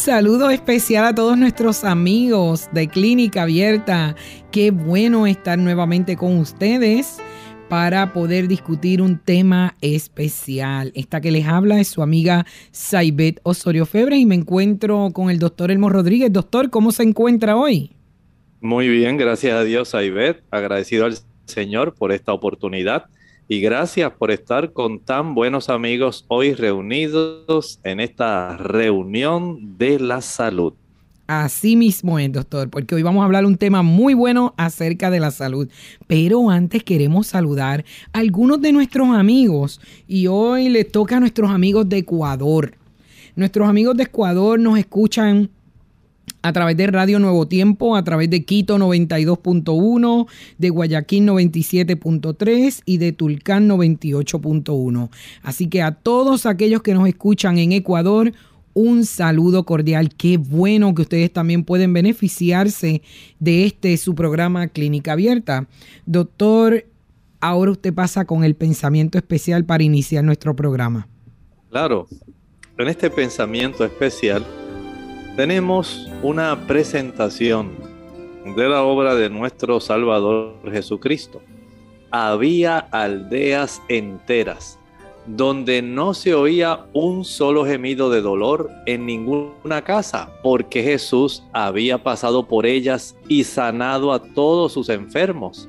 Saludo especial a todos nuestros amigos de Clínica Abierta. Qué bueno estar nuevamente con ustedes para poder discutir un tema especial. Esta que les habla es su amiga Saibet Osorio Febre y me encuentro con el doctor Elmo Rodríguez. Doctor, ¿cómo se encuentra hoy? Muy bien, gracias a Dios, Saibet. Agradecido al Señor por esta oportunidad y gracias por estar con tan buenos amigos hoy reunidos en esta reunión de la salud. Así mismo es, doctor, porque hoy vamos a hablar un tema muy bueno acerca de la salud. Pero antes queremos saludar a algunos de nuestros amigos y hoy le toca a nuestros amigos de Ecuador. Nuestros amigos de Ecuador nos escuchan a través de Radio Nuevo Tiempo, a través de Quito 92.1, de Guayaquil 97.3 y de Tulcán 98.1. Así que a todos aquellos que nos escuchan en Ecuador, un saludo cordial. Qué bueno que ustedes también pueden beneficiarse de este su programa Clínica Abierta. Doctor, ahora usted pasa con el pensamiento especial para iniciar nuestro programa. Claro, en este pensamiento especial tenemos una presentación de la obra de nuestro Salvador Jesucristo. Había aldeas enteras donde no se oía un solo gemido de dolor en ninguna casa, porque Jesús había pasado por ellas y sanado a todos sus enfermos.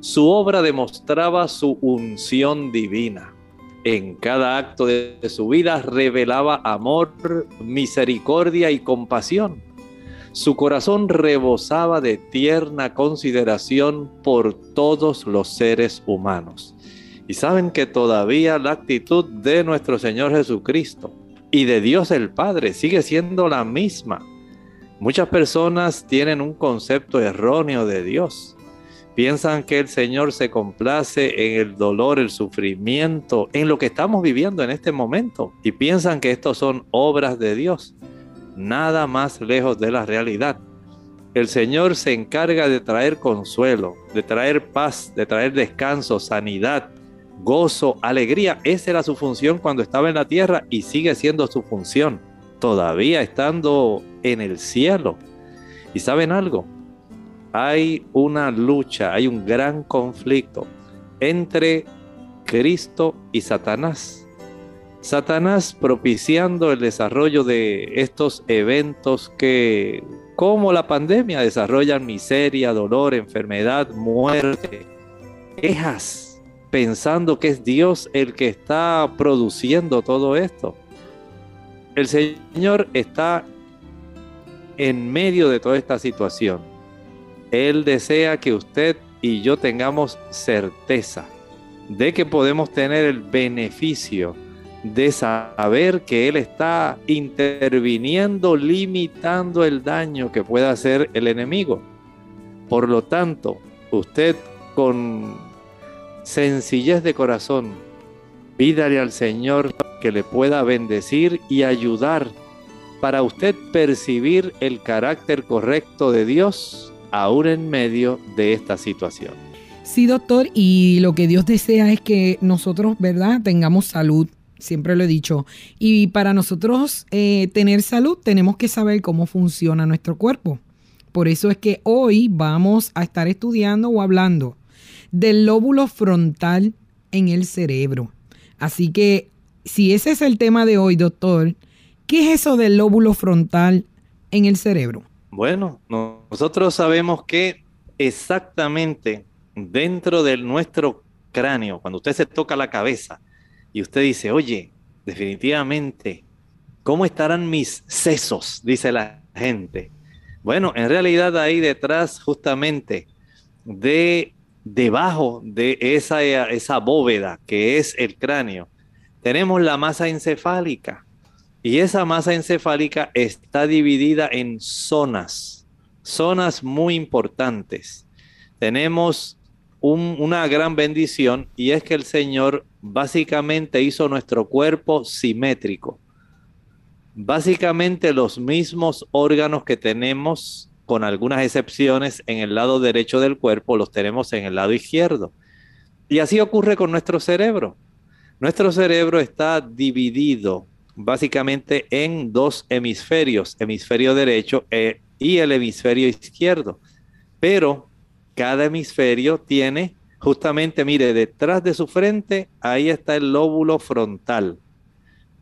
Su obra demostraba su unción divina. En cada acto de su vida revelaba amor, misericordia y compasión. Su corazón rebosaba de tierna consideración por todos los seres humanos. Y saben que todavía la actitud de nuestro Señor Jesucristo y de Dios el Padre sigue siendo la misma. Muchas personas tienen un concepto erróneo de Dios. Piensan que el Señor se complace en el dolor, el sufrimiento, en lo que estamos viviendo en este momento. Y piensan que estos son obras de Dios. Nada más lejos de la realidad. El Señor se encarga de traer consuelo, de traer paz, de traer descanso, sanidad, gozo, alegría. Esa era su función cuando estaba en la tierra y sigue siendo su función, todavía estando en el cielo. ¿Y saben algo? Hay una lucha, hay un gran conflicto entre Cristo y Satanás. Satanás propiciando el desarrollo de estos eventos que, como la pandemia, desarrollan miseria, dolor, enfermedad, muerte, quejas, pensando que es Dios el que está produciendo todo esto. El Señor está en medio de toda esta situación. Él desea que usted y yo tengamos certeza de que podemos tener el beneficio de saber que Él está interviniendo, limitando el daño que pueda hacer el enemigo. Por lo tanto, usted con sencillez de corazón, pídale al Señor que le pueda bendecir y ayudar para usted percibir el carácter correcto de Dios aún en medio de esta situación. Sí, doctor, y lo que Dios desea es que nosotros, ¿verdad?, tengamos salud, siempre lo he dicho, y para nosotros eh, tener salud tenemos que saber cómo funciona nuestro cuerpo. Por eso es que hoy vamos a estar estudiando o hablando del lóbulo frontal en el cerebro. Así que si ese es el tema de hoy, doctor, ¿qué es eso del lóbulo frontal en el cerebro? Bueno, nosotros sabemos que exactamente dentro de nuestro cráneo, cuando usted se toca la cabeza y usted dice, oye, definitivamente, ¿cómo estarán mis sesos? Dice la gente. Bueno, en realidad ahí detrás justamente de debajo de esa, esa bóveda que es el cráneo, tenemos la masa encefálica. Y esa masa encefálica está dividida en zonas, zonas muy importantes. Tenemos una gran bendición y es que el Señor básicamente hizo nuestro cuerpo simétrico. Básicamente los mismos órganos que tenemos, con algunas excepciones, en el lado derecho del cuerpo, los tenemos en el lado izquierdo. Y así ocurre con nuestro cerebro. Nuestro cerebro está dividido básicamente en dos hemisferios, hemisferio derecho eh, y el hemisferio izquierdo. Pero cada hemisferio tiene justamente, mire, detrás de su frente, ahí está el lóbulo frontal.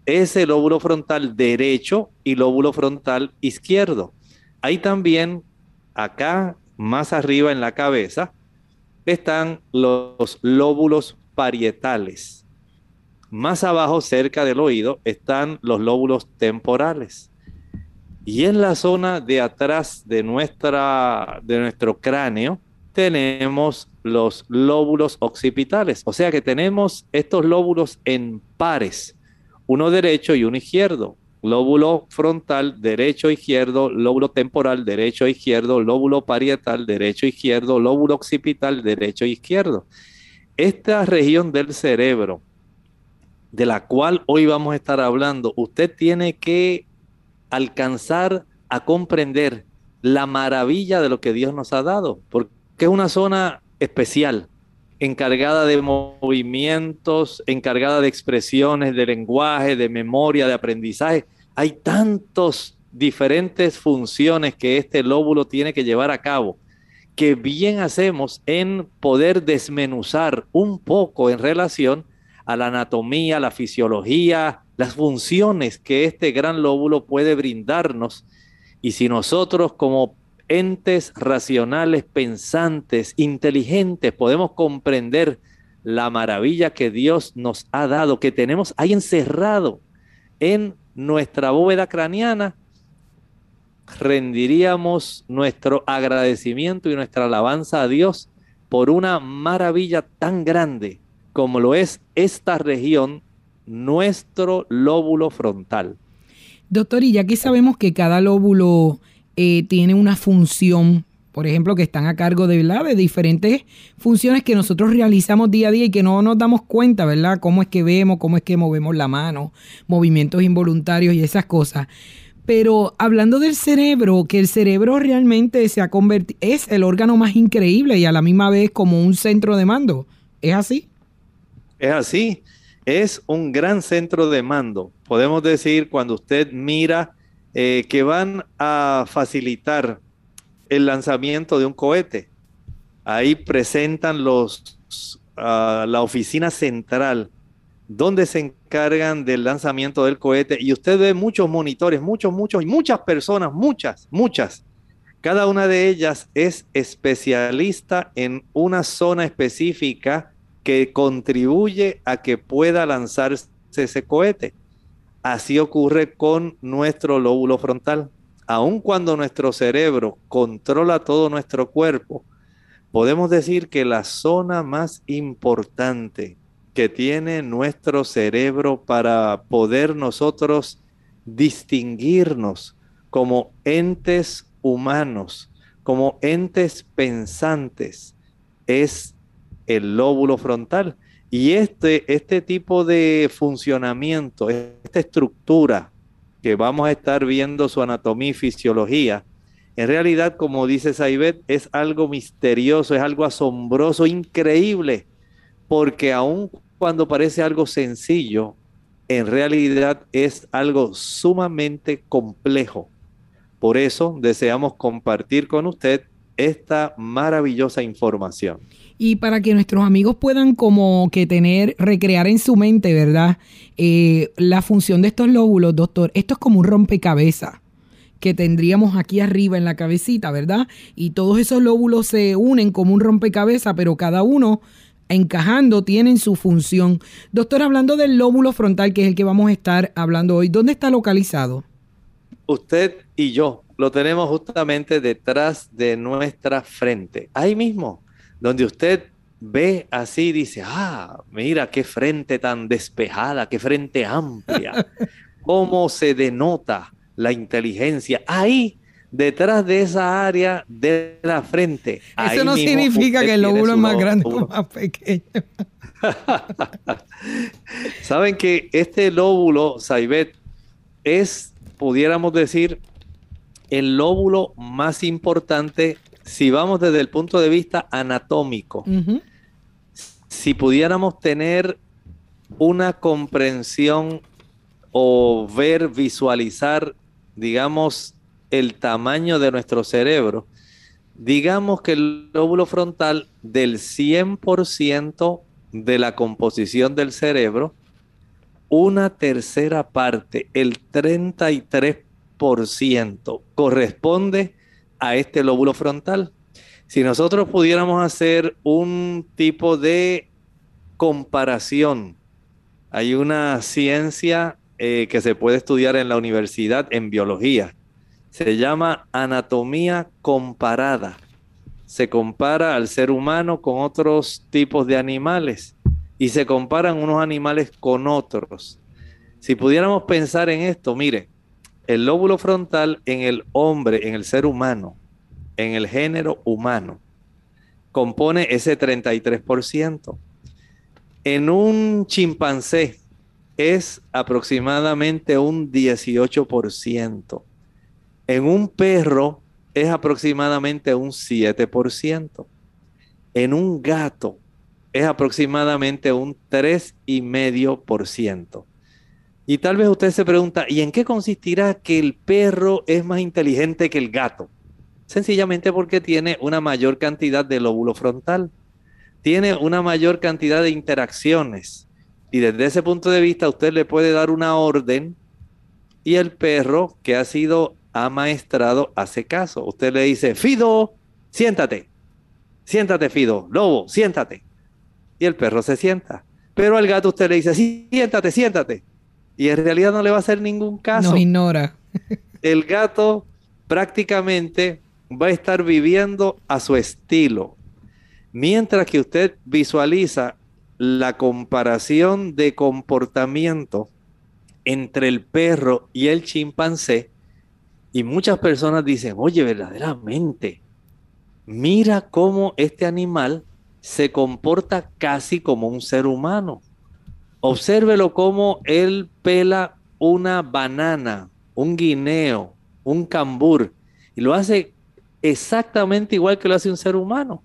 Ese lóbulo frontal derecho y lóbulo frontal izquierdo. Ahí también, acá más arriba en la cabeza, están los lóbulos parietales. Más abajo, cerca del oído, están los lóbulos temporales. Y en la zona de atrás de, nuestra, de nuestro cráneo, tenemos los lóbulos occipitales. O sea que tenemos estos lóbulos en pares, uno derecho y uno izquierdo. Lóbulo frontal, derecho, izquierdo, lóbulo temporal, derecho, izquierdo, lóbulo parietal, derecho, izquierdo, lóbulo occipital, derecho, izquierdo. Esta región del cerebro, de la cual hoy vamos a estar hablando, usted tiene que alcanzar a comprender la maravilla de lo que Dios nos ha dado, porque que es una zona especial, encargada de movimientos, encargada de expresiones, de lenguaje, de memoria, de aprendizaje. Hay tantas diferentes funciones que este lóbulo tiene que llevar a cabo, que bien hacemos en poder desmenuzar un poco en relación a la anatomía, la fisiología, las funciones que este gran lóbulo puede brindarnos. Y si nosotros como entes racionales, pensantes, inteligentes, podemos comprender la maravilla que Dios nos ha dado, que tenemos ahí encerrado en nuestra bóveda craneana, rendiríamos nuestro agradecimiento y nuestra alabanza a Dios por una maravilla tan grande como lo es esta región, nuestro lóbulo frontal. Doctor, y ya que sabemos que cada lóbulo eh, tiene una función, por ejemplo, que están a cargo de, ¿verdad? de diferentes funciones que nosotros realizamos día a día y que no nos damos cuenta, ¿verdad? Cómo es que vemos, cómo es que movemos la mano, movimientos involuntarios y esas cosas. Pero hablando del cerebro, que el cerebro realmente se ha convertido, es el órgano más increíble y a la misma vez como un centro de mando. ¿Es así? Es así. Es un gran centro de mando. Podemos decir, cuando usted mira eh, que van a facilitar el lanzamiento de un cohete. Ahí presentan los, ah, la oficina central donde se encargan del lanzamiento del cohete y usted ve muchos monitores, muchos, muchos y muchas personas, muchas, muchas. Cada una de ellas es especialista en una zona específica que contribuye a que pueda lanzarse ese cohete. Así ocurre con nuestro lóbulo frontal. Aun cuando nuestro cerebro controla todo nuestro cuerpo, podemos decir que la zona más importante que tiene nuestro cerebro para poder nosotros distinguirnos como entes humanos, como entes pensantes, es el lóbulo frontal. Y este, este tipo de funcionamiento, esta estructura que vamos a estar viendo su anatomía y fisiología, en realidad, como dice Saibet, es algo misterioso, es algo asombroso, increíble, porque aun cuando parece algo sencillo, en realidad es algo sumamente complejo. Por eso deseamos compartir con usted esta maravillosa información y para que nuestros amigos puedan como que tener, recrear en su mente, ¿verdad? Eh, la función de estos lóbulos, doctor, esto es como un rompecabezas que tendríamos aquí arriba en la cabecita, ¿verdad? Y todos esos lóbulos se unen como un rompecabezas, pero cada uno encajando tienen su función. Doctor, hablando del lóbulo frontal, que es el que vamos a estar hablando hoy, ¿dónde está localizado? Usted y yo lo tenemos justamente detrás de nuestra frente, ahí mismo donde usted ve así, dice, ah, mira qué frente tan despejada, qué frente amplia, cómo se denota la inteligencia ahí, detrás de esa área de la frente. Eso no significa que el lóbulo es más grande o más pequeño. Saben que este lóbulo, Saibet, es, pudiéramos decir, el lóbulo más importante si vamos desde el punto de vista anatómico. Si pudiéramos tener una comprensión o ver, visualizar, digamos, el tamaño de nuestro cerebro, digamos que el lóbulo frontal del 100% de la composición del cerebro, una tercera parte, el 33%, corresponde a este lóbulo frontal. Si nosotros pudiéramos hacer un tipo de comparación, hay una ciencia eh, que se puede estudiar en la universidad en biología, se llama anatomía comparada se compara al ser humano con otros tipos de animales y se comparan unos animales con otros. Si pudiéramos pensar en esto, mire, el lóbulo frontal en el hombre, en el ser humano, en el género humano, compone ese 33%. En un chimpancé es aproximadamente un 18%. En un perro es aproximadamente un 7%. En un gato es aproximadamente un 3,5%. Y tal vez usted se pregunta, ¿y en qué consistirá que el perro es más inteligente que el gato? Sencillamente porque tiene una mayor cantidad de lóbulo frontal, tiene una mayor cantidad de interacciones. Y desde ese punto de vista usted le puede dar una orden y el perro que ha sido amaestrado hace caso. Usted le dice, Fido, siéntate. Siéntate, Fido. Lobo, siéntate. Y el perro se sienta. Pero al gato usted le dice, siéntate, siéntate. Y en realidad no le va a hacer ningún caso. No ignora. el gato prácticamente va a estar viviendo a su estilo. Mientras que usted visualiza la comparación de comportamiento entre el perro y el chimpancé, y muchas personas dicen, oye, verdaderamente, mira cómo este animal se comporta casi como un ser humano. Obsérvelo cómo él pela una banana, un guineo, un cambur, y lo hace exactamente igual que lo hace un ser humano.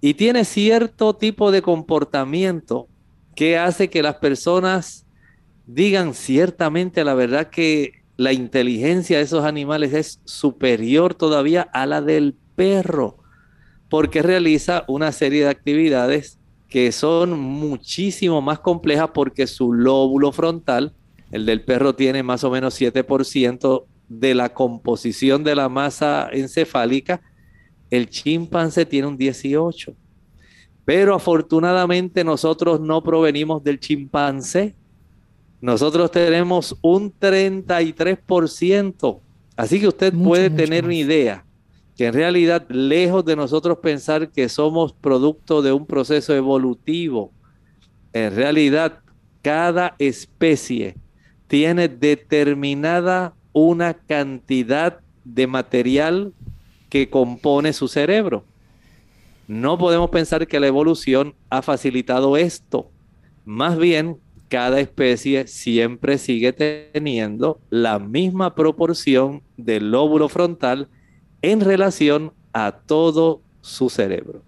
Y tiene cierto tipo de comportamiento que hace que las personas digan ciertamente la verdad que la inteligencia de esos animales es superior todavía a la del perro, porque realiza una serie de actividades que son muchísimo más complejas porque su lóbulo frontal, el del perro tiene más o menos 7% de la composición de la masa encefálica, el chimpancé tiene un 18%. Pero afortunadamente nosotros no provenimos del chimpancé, nosotros tenemos un 33%. Así que usted puede tener una idea que en realidad, lejos de nosotros pensar que somos producto de un proceso evolutivo, en realidad cada especie tiene determinada una cantidad de material que compone su cerebro. No podemos pensar que la evolución ha facilitado esto. Más bien, cada especie siempre sigue teniendo la misma proporción del lóbulo frontal en relación a todo su cerebro.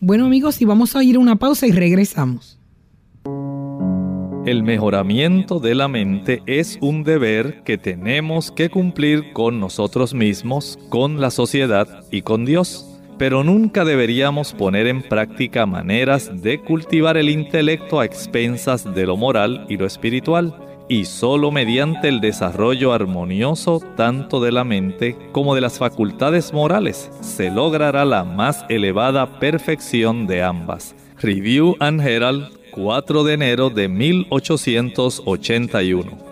Bueno amigos, y vamos a ir a una pausa y regresamos. El mejoramiento de la mente es un deber que tenemos que cumplir con nosotros mismos, con la sociedad y con Dios pero nunca deberíamos poner en práctica maneras de cultivar el intelecto a expensas de lo moral y lo espiritual, y solo mediante el desarrollo armonioso tanto de la mente como de las facultades morales se logrará la más elevada perfección de ambas. Review and Herald, 4 de enero de 1881.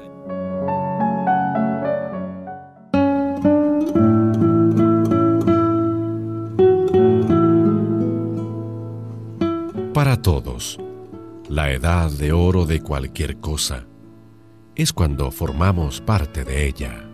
para todos, la edad de oro de cualquier cosa, es cuando formamos parte de ella.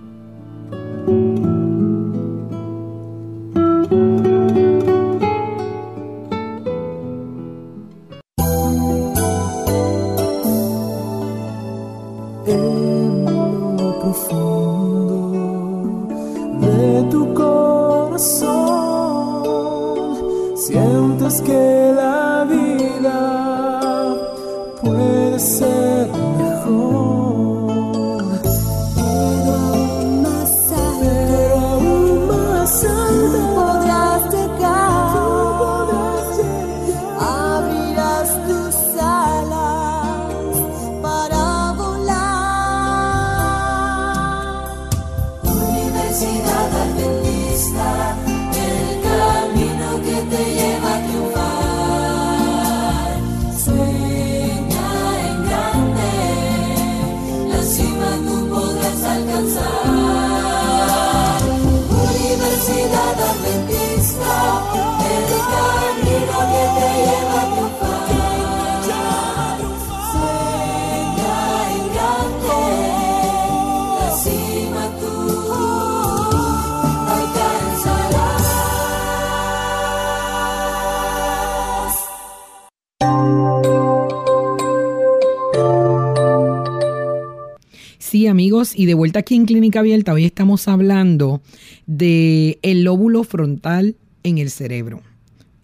Amigos, y de vuelta aquí en Clínica Abierta, hoy estamos hablando de el lóbulo frontal en el cerebro.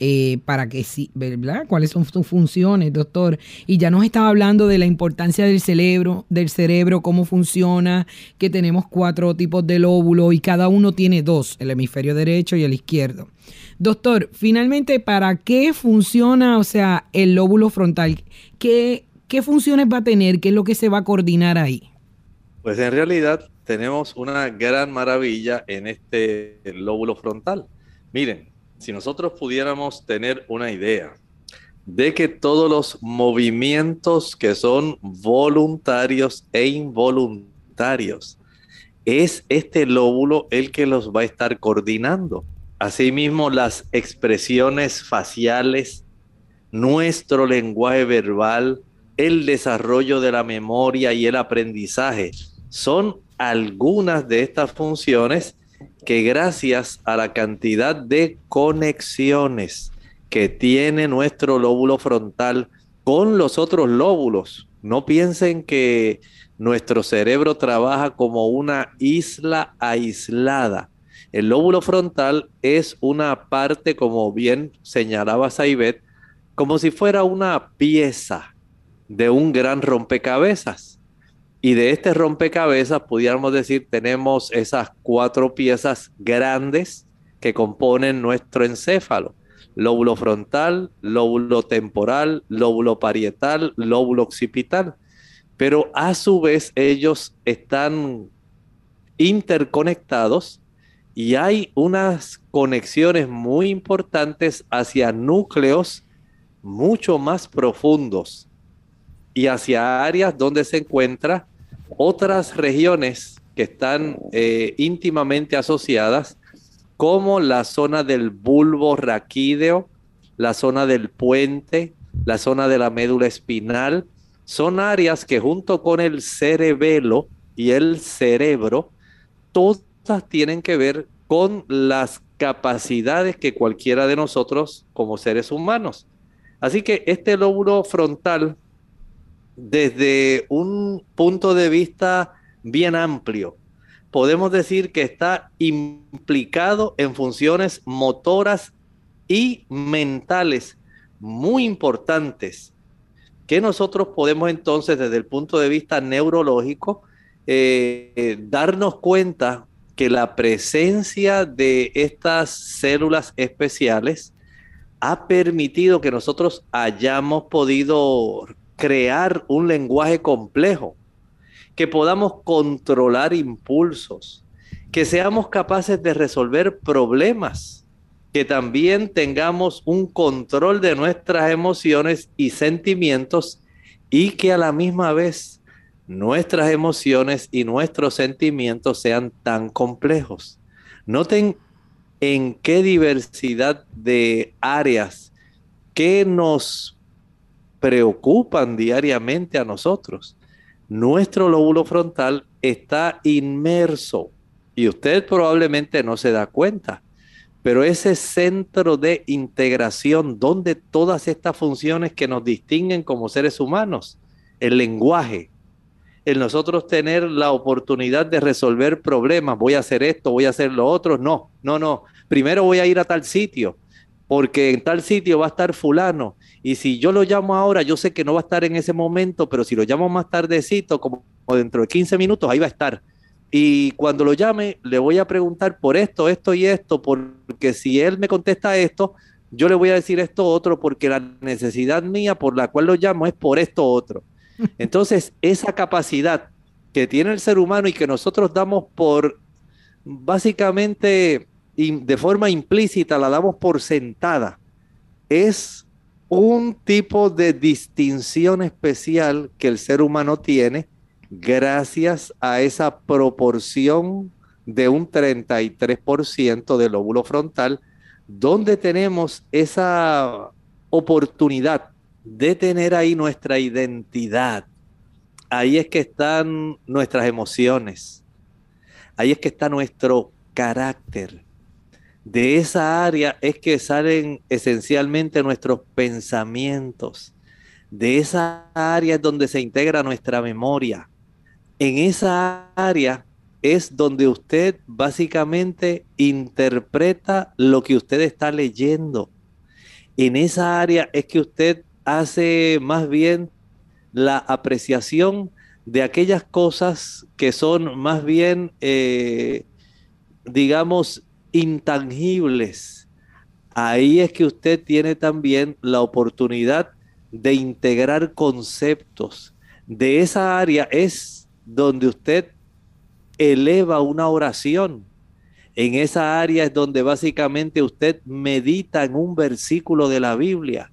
Eh, para que sí. ¿Cuáles son sus funciones, doctor? Y ya nos estaba hablando de la importancia del cerebro, del cerebro, cómo funciona, que tenemos cuatro tipos de lóbulo y cada uno tiene dos, el hemisferio derecho y el izquierdo. Doctor, finalmente, ¿para qué funciona, o sea, el lóbulo frontal? ¿Qué, qué funciones va a tener? ¿Qué es lo que se va a coordinar ahí? Pues en realidad tenemos una gran maravilla en este lóbulo frontal. Miren, si nosotros pudiéramos tener una idea de que todos los movimientos que son voluntarios e involuntarios, es este lóbulo el que los va a estar coordinando. Asimismo, las expresiones faciales, nuestro lenguaje verbal, el desarrollo de la memoria y el aprendizaje son algunas de estas funciones que gracias a la cantidad de conexiones que tiene nuestro lóbulo frontal con los otros lóbulos, no piensen que nuestro cerebro trabaja como una isla aislada. El lóbulo frontal es una parte, como bien señalaba Saibet, como si fuera una pieza de un gran rompecabezas. Y de este rompecabezas, pudiéramos decir, tenemos esas cuatro piezas grandes que componen nuestro encéfalo. Lóbulo frontal, lóbulo temporal, lóbulo parietal, lóbulo occipital. Pero a su vez ellos están interconectados y hay unas conexiones muy importantes hacia núcleos mucho más profundos y hacia áreas donde se encuentra otras regiones que están eh, íntimamente asociadas, como la zona del bulbo raquídeo, la zona del puente, la zona de la médula espinal, son áreas que junto con el cerebelo y el cerebro, todas tienen que ver con las capacidades que cualquiera de nosotros como seres humanos. Así que este lóbulo frontal desde un punto de vista bien amplio, podemos decir que está implicado en funciones motoras y mentales muy importantes que nosotros podemos entonces desde el punto de vista neurológico eh, darnos cuenta que la presencia de estas células especiales ha permitido que nosotros hayamos podido crear un lenguaje complejo, que podamos controlar impulsos, que seamos capaces de resolver problemas, que también tengamos un control de nuestras emociones y sentimientos y que a la misma vez nuestras emociones y nuestros sentimientos sean tan complejos. Noten en qué diversidad de áreas que nos preocupan diariamente a nosotros. Nuestro lóbulo frontal está inmerso y usted probablemente no se da cuenta, pero ese centro de integración donde todas estas funciones que nos distinguen como seres humanos, el lenguaje, el nosotros tener la oportunidad de resolver problemas, voy a hacer esto, voy a hacer lo otro, no, no, no, primero voy a ir a tal sitio, porque en tal sitio va a estar fulano, y si yo lo llamo ahora, yo sé que no va a estar en ese momento, pero si lo llamo más tardecito, como dentro de 15 minutos, ahí va a estar. Y cuando lo llame, le voy a preguntar por esto, esto y esto, porque si él me contesta esto, yo le voy a decir esto otro, porque la necesidad mía por la cual lo llamo es por esto otro. Entonces, esa capacidad que tiene el ser humano y que nosotros damos por, básicamente, de forma implícita, la damos por sentada, es un tipo de distinción especial que el ser humano tiene gracias a esa proporción de un 33% del lóbulo frontal, donde tenemos esa oportunidad de tener ahí nuestra identidad. Ahí es que están nuestras emociones. Ahí es que está nuestro carácter. De esa área es que salen esencialmente nuestros pensamientos. De esa área es donde se integra nuestra memoria. En esa área es donde usted básicamente interpreta lo que usted está leyendo. En esa área es que usted hace más bien la apreciación de aquellas cosas que son más bien, eh, digamos, intangibles. Ahí es que usted tiene también la oportunidad de integrar conceptos. De esa área es donde usted eleva una oración. En esa área es donde básicamente usted medita en un versículo de la Biblia.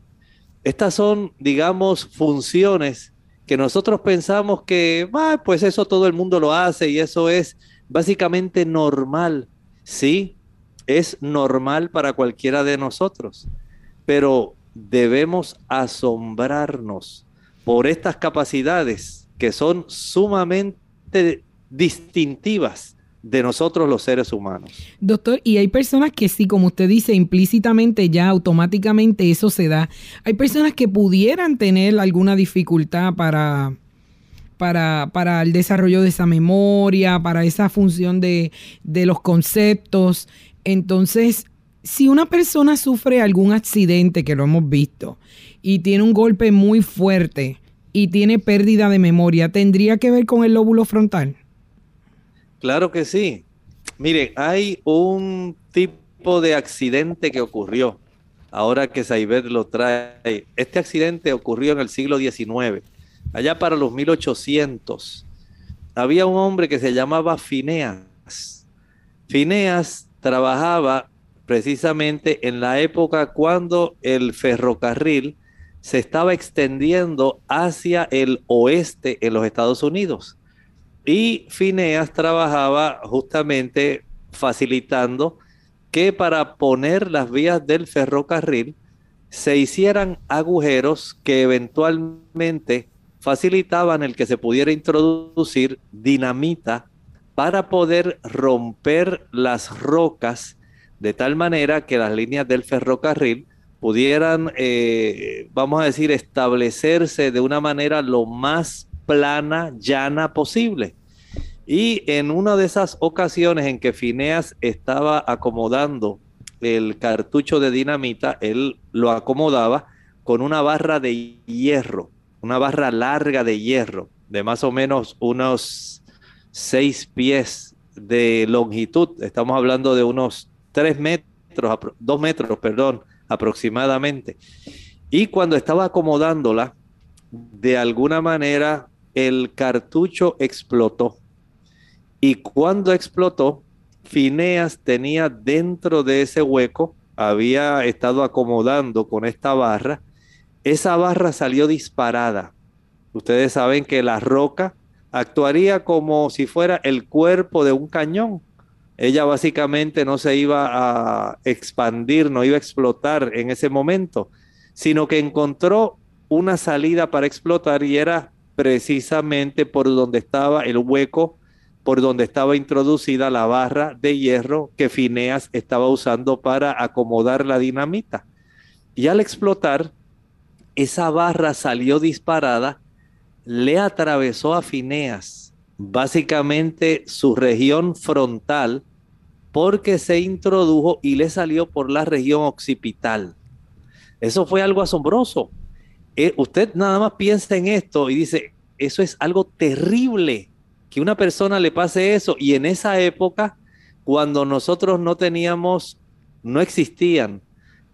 Estas son, digamos, funciones que nosotros pensamos que, pues eso todo el mundo lo hace y eso es básicamente normal. Sí, es normal para cualquiera de nosotros, pero debemos asombrarnos por estas capacidades que son sumamente distintivas de nosotros los seres humanos. Doctor, y hay personas que sí, como usted dice, implícitamente ya automáticamente eso se da. Hay personas que pudieran tener alguna dificultad para, para, para el desarrollo de esa memoria, para esa función de, de los conceptos. Entonces, si una persona sufre algún accidente, que lo hemos visto, y tiene un golpe muy fuerte y tiene pérdida de memoria, ¿tendría que ver con el lóbulo frontal? Claro que sí. Mire, hay un tipo de accidente que ocurrió, ahora que Saibet lo trae. Este accidente ocurrió en el siglo XIX, allá para los 1800. Había un hombre que se llamaba Fineas. Fineas trabajaba precisamente en la época cuando el ferrocarril se estaba extendiendo hacia el oeste en los Estados Unidos. Y Fineas trabajaba justamente facilitando que para poner las vías del ferrocarril se hicieran agujeros que eventualmente facilitaban el que se pudiera introducir dinamita para poder romper las rocas de tal manera que las líneas del ferrocarril pudieran, eh, vamos a decir, establecerse de una manera lo más plana, llana posible. Y en una de esas ocasiones en que Fineas estaba acomodando el cartucho de dinamita, él lo acomodaba con una barra de hierro, una barra larga de hierro, de más o menos unos seis pies de longitud. Estamos hablando de unos tres metros, dos metros, perdón, aproximadamente. Y cuando estaba acomodándola, de alguna manera el cartucho explotó. Y cuando explotó, Fineas tenía dentro de ese hueco, había estado acomodando con esta barra, esa barra salió disparada. Ustedes saben que la roca actuaría como si fuera el cuerpo de un cañón. Ella básicamente no se iba a expandir, no iba a explotar en ese momento, sino que encontró una salida para explotar y era precisamente por donde estaba el hueco, por donde estaba introducida la barra de hierro que Fineas estaba usando para acomodar la dinamita. Y al explotar, esa barra salió disparada, le atravesó a Fineas, básicamente su región frontal, porque se introdujo y le salió por la región occipital. Eso fue algo asombroso. Eh, usted nada más piensa en esto y dice, eso es algo terrible que una persona le pase eso. Y en esa época, cuando nosotros no teníamos, no existían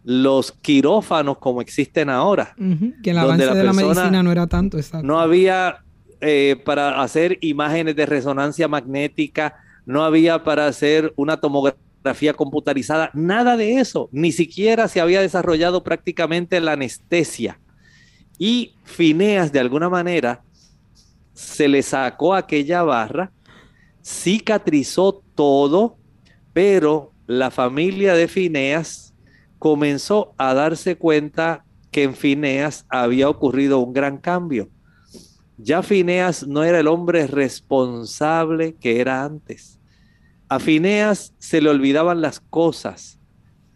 los quirófanos como existen ahora. que el avance de la medicina no era tanto, exacto. No había eh, para hacer imágenes de resonancia magnética, no había para hacer una tomografía computarizada, nada de eso. Ni siquiera se había desarrollado prácticamente la anestesia. Y Fineas, de alguna manera, se le sacó aquella barra, cicatrizó todo, pero la familia de Fineas comenzó a darse cuenta que en Fineas había ocurrido un gran cambio. Ya Fineas no era el hombre responsable que era antes. A Fineas se le olvidaban las cosas.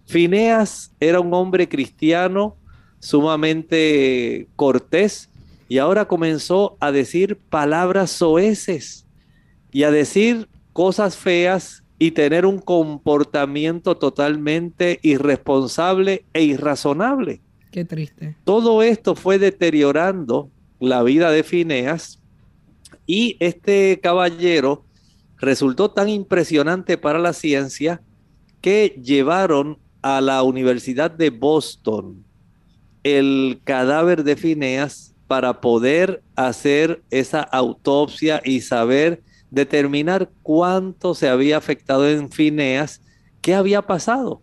Fineas era un hombre cristiano sumamente cortés y ahora comenzó a decir palabras soeces y a decir cosas feas y tener un comportamiento totalmente irresponsable e irrazonable. Qué triste. Todo esto fue deteriorando la vida de Fineas y este caballero resultó tan impresionante para la ciencia que llevaron a la Universidad de Boston el cadáver de Fineas para poder hacer esa autopsia y saber determinar cuánto se había afectado en Fineas, qué había pasado.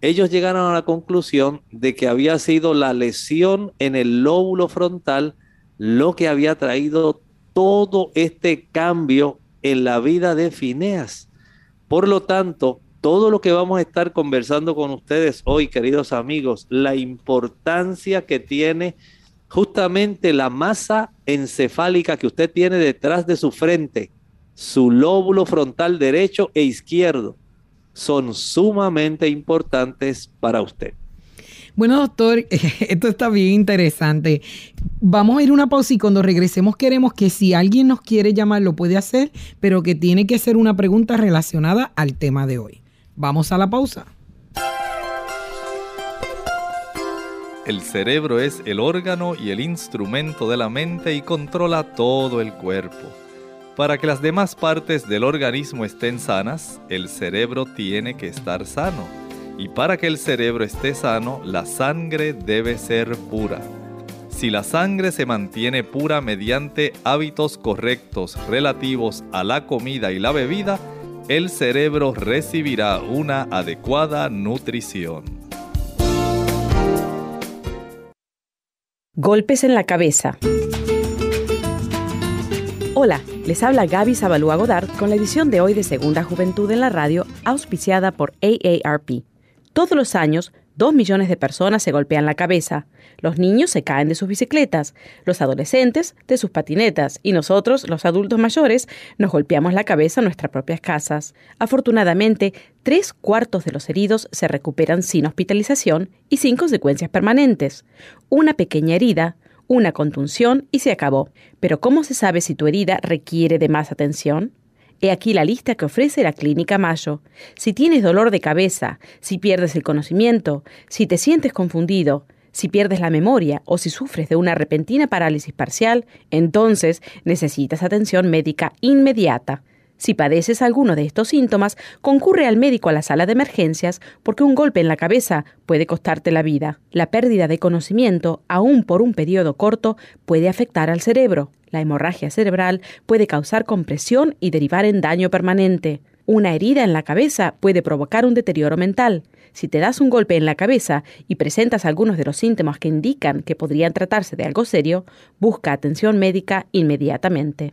Ellos llegaron a la conclusión de que había sido la lesión en el lóbulo frontal lo que había traído todo este cambio en la vida de Fineas. Por lo tanto, todo lo que vamos a estar conversando con ustedes hoy, queridos amigos, la importancia que tiene justamente la masa encefálica que usted tiene detrás de su frente, su lóbulo frontal derecho e izquierdo, son sumamente importantes para usted. Bueno, doctor, esto está bien interesante. Vamos a ir una pausa y cuando regresemos queremos que si alguien nos quiere llamar lo puede hacer, pero que tiene que ser una pregunta relacionada al tema de hoy. Vamos a la pausa. El cerebro es el órgano y el instrumento de la mente y controla todo el cuerpo. Para que las demás partes del organismo estén sanas, el cerebro tiene que estar sano. Y para que el cerebro esté sano, la sangre debe ser pura. Si la sangre se mantiene pura mediante hábitos correctos relativos a la comida y la bebida, el cerebro recibirá una adecuada nutrición. Golpes en la cabeza. Hola, les habla Gaby Zabalúa Godard con la edición de hoy de Segunda Juventud en la Radio, auspiciada por AARP. Todos los años, Dos millones de personas se golpean la cabeza. Los niños se caen de sus bicicletas, los adolescentes de sus patinetas y nosotros, los adultos mayores, nos golpeamos la cabeza en nuestras propias casas. Afortunadamente, tres cuartos de los heridos se recuperan sin hospitalización y sin consecuencias permanentes. Una pequeña herida, una contunción y se acabó. Pero ¿cómo se sabe si tu herida requiere de más atención? He aquí la lista que ofrece la Clínica Mayo. Si tienes dolor de cabeza, si pierdes el conocimiento, si te sientes confundido, si pierdes la memoria o si sufres de una repentina parálisis parcial, entonces necesitas atención médica inmediata. Si padeces alguno de estos síntomas, concurre al médico a la sala de emergencias porque un golpe en la cabeza puede costarte la vida. La pérdida de conocimiento, aún por un periodo corto, puede afectar al cerebro. La hemorragia cerebral puede causar compresión y derivar en daño permanente. Una herida en la cabeza puede provocar un deterioro mental. Si te das un golpe en la cabeza y presentas algunos de los síntomas que indican que podrían tratarse de algo serio, busca atención médica inmediatamente.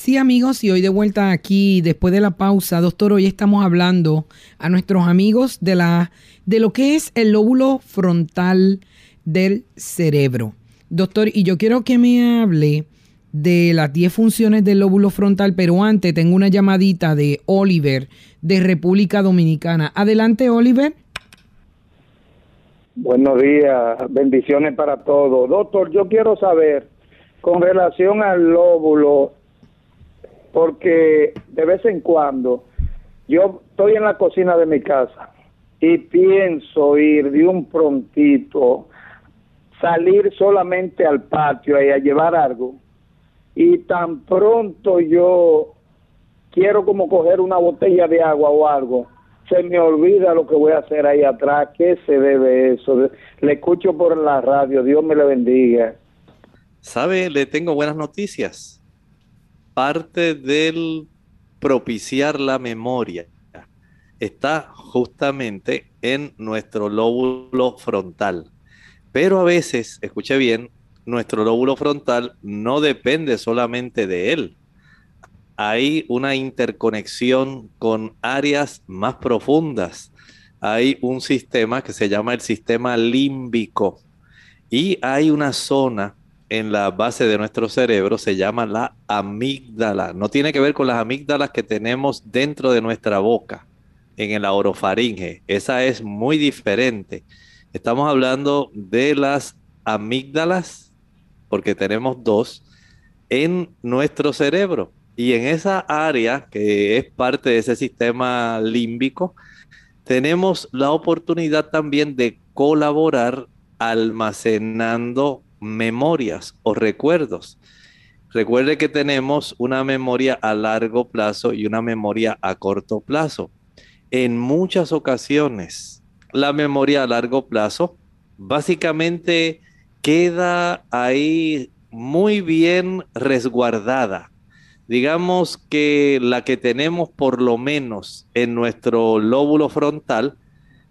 Sí, amigos, y hoy de vuelta aquí, después de la pausa, doctor, hoy estamos hablando a nuestros amigos de, la, de lo que es el lóbulo frontal del cerebro. Doctor, y yo quiero que me hable de las 10 funciones del lóbulo frontal, pero antes tengo una llamadita de Oliver de República Dominicana. Adelante, Oliver. Buenos días, bendiciones para todos. Doctor, yo quiero saber con relación al lóbulo porque de vez en cuando yo estoy en la cocina de mi casa y pienso ir de un prontito, salir solamente al patio y a llevar algo, y tan pronto yo quiero como coger una botella de agua o algo, se me olvida lo que voy a hacer ahí atrás, ¿qué se debe eso? Le escucho por la radio, Dios me le bendiga. ¿Sabe? Le tengo buenas noticias parte del propiciar la memoria está justamente en nuestro lóbulo frontal. Pero a veces, escuche bien, nuestro lóbulo frontal no depende solamente de él. Hay una interconexión con áreas más profundas. Hay un sistema que se llama el sistema límbico y hay una zona en la base de nuestro cerebro se llama la amígdala. No tiene que ver con las amígdalas que tenemos dentro de nuestra boca, en el orofaringe. Esa es muy diferente. Estamos hablando de las amígdalas, porque tenemos dos, en nuestro cerebro. Y en esa área, que es parte de ese sistema límbico, tenemos la oportunidad también de colaborar almacenando memorias o recuerdos. Recuerde que tenemos una memoria a largo plazo y una memoria a corto plazo. En muchas ocasiones, la memoria a largo plazo básicamente queda ahí muy bien resguardada. Digamos que la que tenemos por lo menos en nuestro lóbulo frontal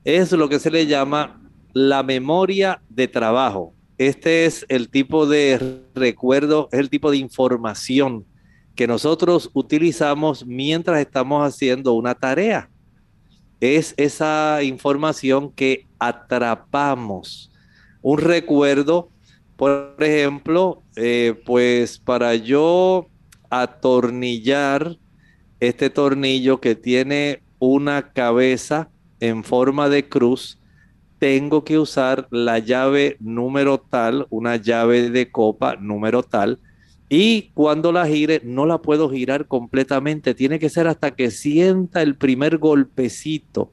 es lo que se le llama la memoria de trabajo este es el tipo de recuerdo, es el tipo de información que nosotros utilizamos mientras estamos haciendo una tarea. Es esa información que atrapamos. Un recuerdo, por ejemplo, eh, pues para yo atornillar este tornillo que tiene una cabeza en forma de cruz, tengo que usar la llave número tal, una llave de copa número tal, y cuando la gire no la puedo girar completamente, tiene que ser hasta que sienta el primer golpecito.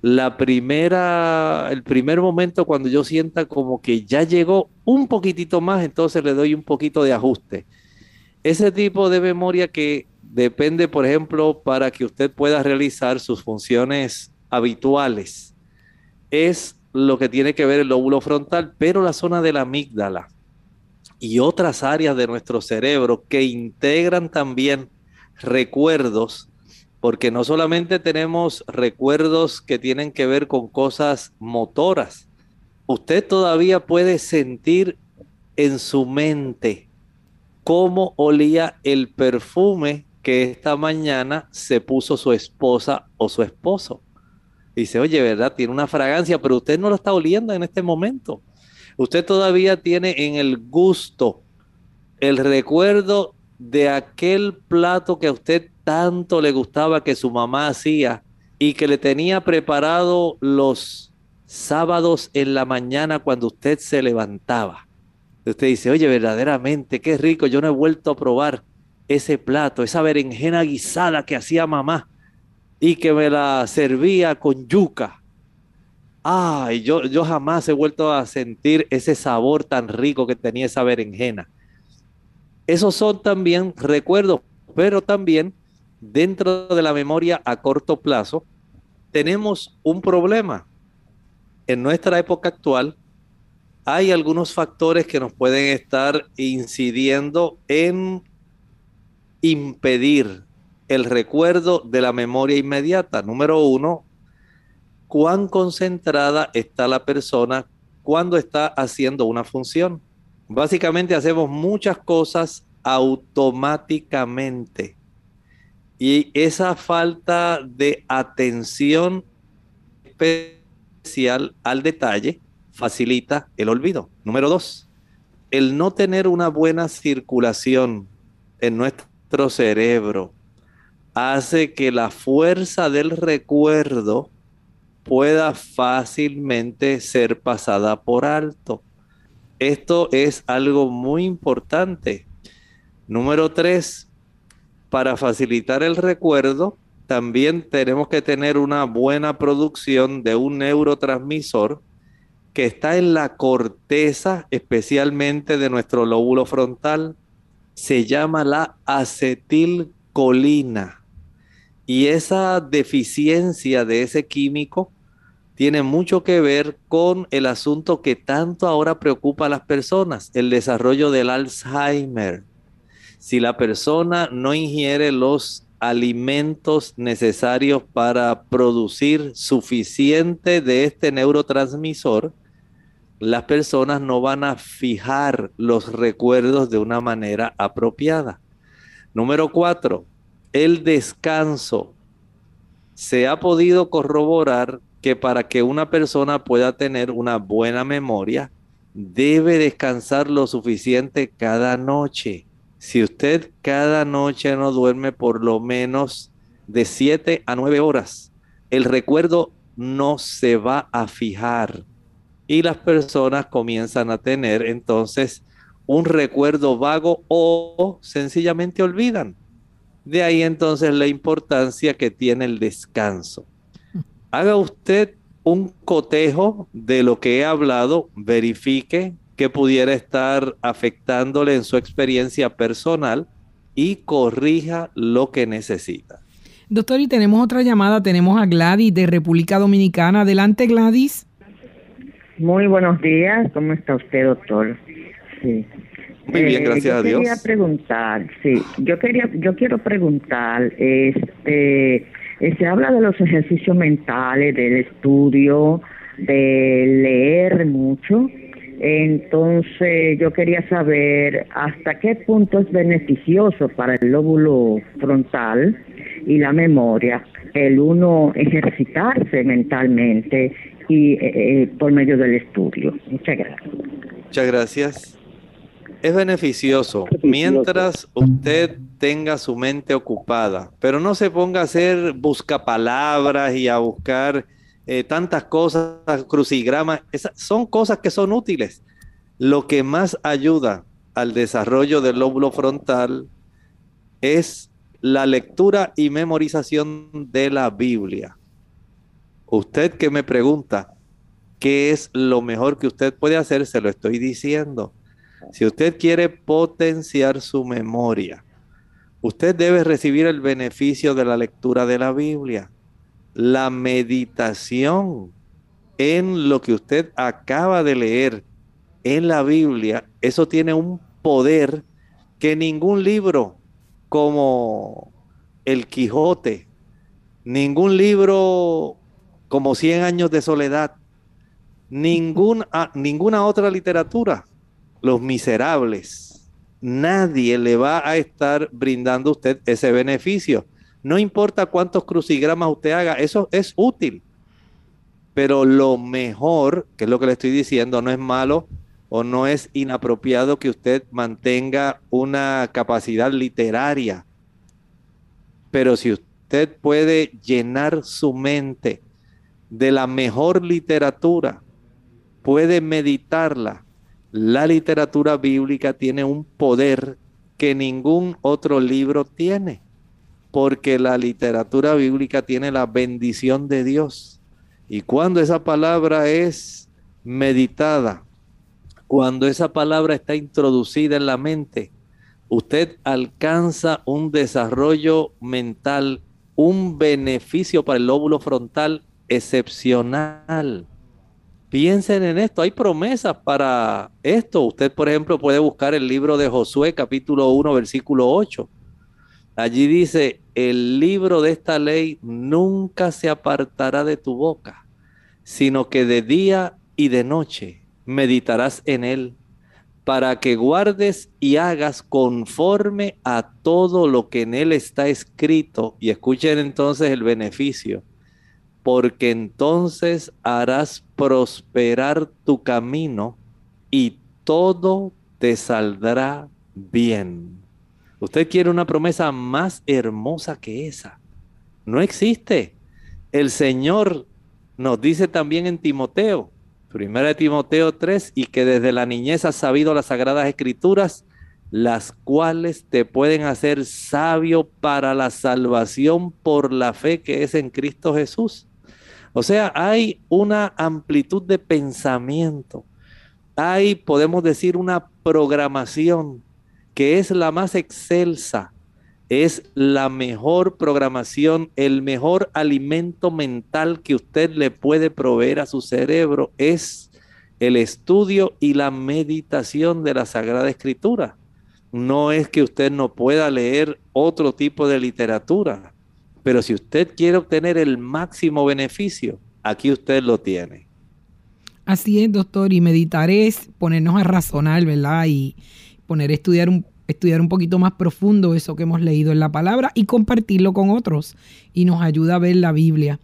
La primera, el primer momento cuando yo sienta como que ya llegó un poquitito más, entonces le doy un poquito de ajuste. Ese tipo de memoria que depende, por ejemplo, para que usted pueda realizar sus funciones habituales es lo que tiene que ver el lóbulo frontal, pero la zona de la amígdala y otras áreas de nuestro cerebro que integran también recuerdos, porque no solamente tenemos recuerdos que tienen que ver con cosas motoras, usted todavía puede sentir en su mente cómo olía el perfume que esta mañana se puso su esposa o su esposo dice, oye, ¿verdad? Tiene una fragancia, pero usted no lo está oliendo en este momento. Usted todavía tiene en el gusto el recuerdo de aquel plato que a usted tanto le gustaba que su mamá hacía y que le tenía preparado los sábados en la mañana cuando usted se levantaba. Usted dice, oye, verdaderamente, qué rico, yo no he vuelto a probar ese plato, esa berenjena guisada que hacía mamá y que me la servía con yuca. Ay, yo, yo jamás he vuelto a sentir ese sabor tan rico que tenía esa berenjena. Esos son también recuerdos, pero también dentro de la memoria a corto plazo tenemos un problema. En nuestra época actual hay algunos factores que nos pueden estar incidiendo en impedir el recuerdo de la memoria inmediata. Número uno, cuán concentrada está la persona cuando está haciendo una función. Básicamente hacemos muchas cosas automáticamente. Y esa falta de atención especial al detalle facilita el olvido. Número dos, el no tener una buena circulación en nuestro cerebro hace que la fuerza del recuerdo pueda fácilmente ser pasada por alto. Esto es algo muy importante. Número tres, para facilitar el recuerdo, también tenemos que tener una buena producción de un neurotransmisor que está en la corteza, especialmente de nuestro lóbulo frontal. Se llama la acetilcolina. Y esa deficiencia de ese químico tiene mucho que ver con el asunto que tanto ahora preocupa a las personas, el desarrollo del Alzheimer. Si la persona no ingiere los alimentos necesarios para producir suficiente de este neurotransmisor, las personas no van a fijar los recuerdos de una manera apropiada. Número cuatro, el descanso. Se ha podido corroborar que para que una persona pueda tener una buena memoria, debe descansar lo suficiente cada noche. Si usted cada noche no duerme por lo menos de 7 a 9 horas, el recuerdo no se va a fijar y las personas comienzan a tener entonces un recuerdo vago o sencillamente olvidan. De ahí entonces la importancia que tiene el descanso. Haga usted un cotejo de lo que he hablado, verifique que pudiera estar afectándole en su experiencia personal y corrija lo que necesita. Doctor, y tenemos otra llamada, tenemos a Gladys de República Dominicana. Adelante, Gladys. Muy buenos días, ¿cómo está usted, doctor? Sí. Muy bien, eh, gracias a Dios. Quería preguntar, sí, yo quería, yo quiero preguntar, este, eh, se habla de los ejercicios mentales, del estudio, de leer mucho. Entonces, yo quería saber hasta qué punto es beneficioso para el lóbulo frontal y la memoria el uno ejercitarse mentalmente y eh, por medio del estudio. Muchas gracias. Muchas gracias es beneficioso mientras usted tenga su mente ocupada, pero no se ponga a hacer buscapalabras y a buscar eh, tantas cosas, crucigramas. Esas son cosas que son útiles. Lo que más ayuda al desarrollo del lóbulo frontal es la lectura y memorización de la Biblia. Usted que me pregunta, ¿qué es lo mejor que usted puede hacer? Se lo estoy diciendo si usted quiere potenciar su memoria, usted debe recibir el beneficio de la lectura de la Biblia, la meditación en lo que usted acaba de leer en la Biblia. Eso tiene un poder que ningún libro como El Quijote, ningún libro como Cien años de soledad, ninguna, ninguna otra literatura los miserables. Nadie le va a estar brindando a usted ese beneficio. No importa cuántos crucigramas usted haga, eso es útil. Pero lo mejor, que es lo que le estoy diciendo, no es malo o no es inapropiado que usted mantenga una capacidad literaria. Pero si usted puede llenar su mente de la mejor literatura, puede meditarla, la literatura bíblica tiene un poder que ningún otro libro tiene, porque la literatura bíblica tiene la bendición de Dios. Y cuando esa palabra es meditada, cuando esa palabra está introducida en la mente, usted alcanza un desarrollo mental, un beneficio para el lóbulo frontal excepcional. Piensen en esto, hay promesas para esto. Usted, por ejemplo, puede buscar el libro de Josué, capítulo 1, versículo 8. Allí dice, el libro de esta ley nunca se apartará de tu boca, sino que de día y de noche meditarás en él, para que guardes y hagas conforme a todo lo que en él está escrito. Y escuchen entonces el beneficio porque entonces harás prosperar tu camino y todo te saldrá bien. Usted quiere una promesa más hermosa que esa. No existe. El Señor nos dice también en Timoteo, primera de Timoteo 3, y que desde la niñez has sabido las sagradas escrituras, las cuales te pueden hacer sabio para la salvación por la fe que es en Cristo Jesús. O sea, hay una amplitud de pensamiento. Hay, podemos decir, una programación que es la más excelsa, es la mejor programación, el mejor alimento mental que usted le puede proveer a su cerebro es el estudio y la meditación de la Sagrada Escritura. No es que usted no pueda leer otro tipo de literatura, pero si usted quiere obtener el máximo beneficio, aquí usted lo tiene. Así es, doctor, y meditar es ponernos a razonar, ¿verdad? Y poner a estudiar un, estudiar un poquito más profundo eso que hemos leído en la palabra y compartirlo con otros. Y nos ayuda a ver la Biblia.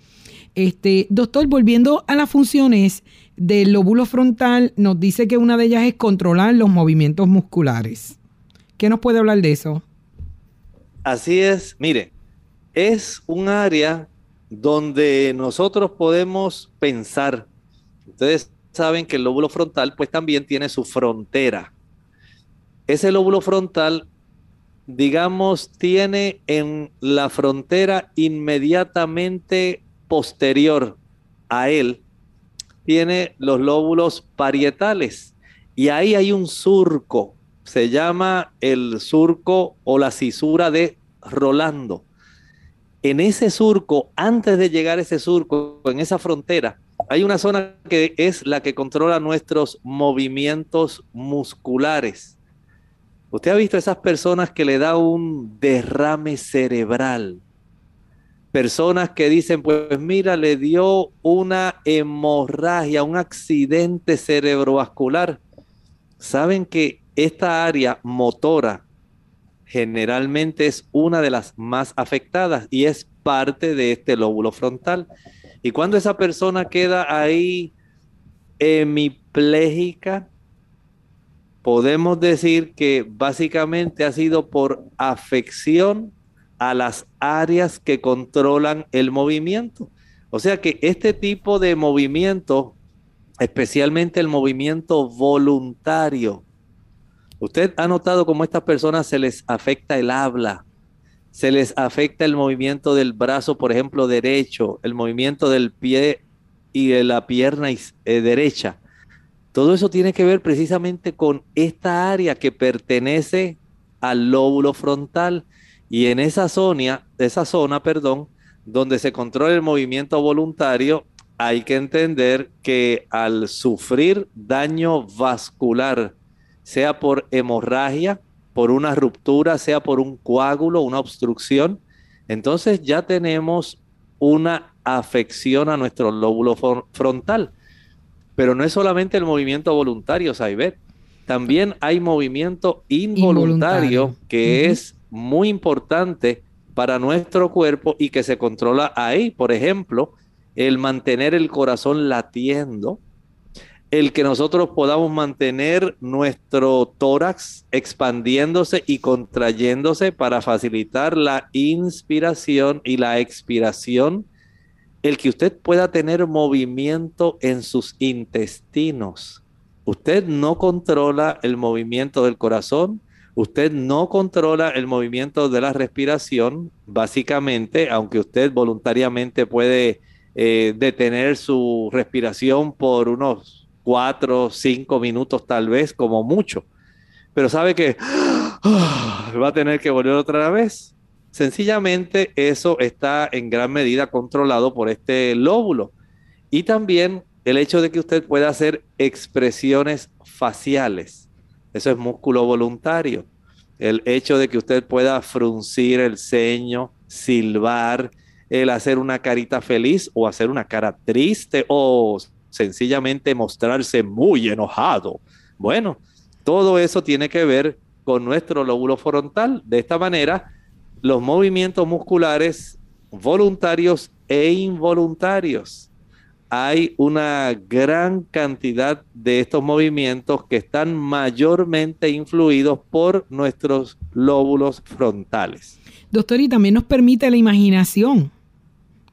Este, doctor, volviendo a las funciones del lóbulo frontal, nos dice que una de ellas es controlar los movimientos musculares. ¿Qué nos puede hablar de eso? Así es, mire, es un área donde nosotros podemos pensar. Ustedes saben que el lóbulo frontal pues también tiene su frontera. Ese lóbulo frontal, digamos, tiene en la frontera inmediatamente posterior a él, tiene los lóbulos parietales y ahí hay un surco, se llama el surco o la cisura de Rolando en ese surco, antes de llegar a ese surco, en esa frontera, hay una zona que es la que controla nuestros movimientos musculares. Usted ha visto esas personas que le da un derrame cerebral. Personas que dicen, pues mira, le dio una hemorragia, un accidente cerebrovascular. Saben que esta área motora generalmente es una de las más afectadas y es parte de este lóbulo frontal. Y cuando esa persona queda ahí hemipléjica, podemos decir que básicamente ha sido por afección a las áreas que controlan el movimiento. O sea que este tipo de movimiento, especialmente el movimiento voluntario, Usted ha notado cómo a estas personas se les afecta el habla, se les afecta el movimiento del brazo, por ejemplo, derecho, el movimiento del pie y de la pierna eh, derecha. Todo eso tiene que ver precisamente con esta área que pertenece al lóbulo frontal y en esa zona, esa zona, perdón, donde se controla el movimiento voluntario, hay que entender que al sufrir daño vascular sea por hemorragia, por una ruptura, sea por un coágulo, una obstrucción, entonces ya tenemos una afección a nuestro lóbulo frontal. Pero no es solamente el movimiento voluntario, Saibet. También hay movimiento involuntario, que es muy importante para nuestro cuerpo y que se controla ahí. Por ejemplo, el mantener el corazón latiendo, el que nosotros podamos mantener nuestro tórax expandiéndose y contrayéndose para facilitar la inspiración y la expiración, el que usted pueda tener movimiento en sus intestinos. Usted no controla el movimiento del corazón, Usted no controla el movimiento de la respiración, básicamente, aunque usted voluntariamente puede eh, detener su respiración por unos cuatro, cinco minutos tal vez, como mucho. Pero sabe que va a tener que volver otra vez. Sencillamente eso está en gran medida controlado por este lóbulo. Y también el hecho de que usted pueda hacer expresiones faciales. Eso es músculo voluntario. El hecho de que usted pueda fruncir el ceño, silbar, el hacer una carita feliz o hacer una cara triste o sencillamente mostrarse muy enojado. Bueno, todo eso tiene que ver con nuestro lóbulo frontal. De esta manera, los movimientos musculares voluntarios e involuntarios hay una gran cantidad de estos movimientos que están mayormente influidos por nuestros lóbulos frontales. Doctor, y también nos permite la imaginación.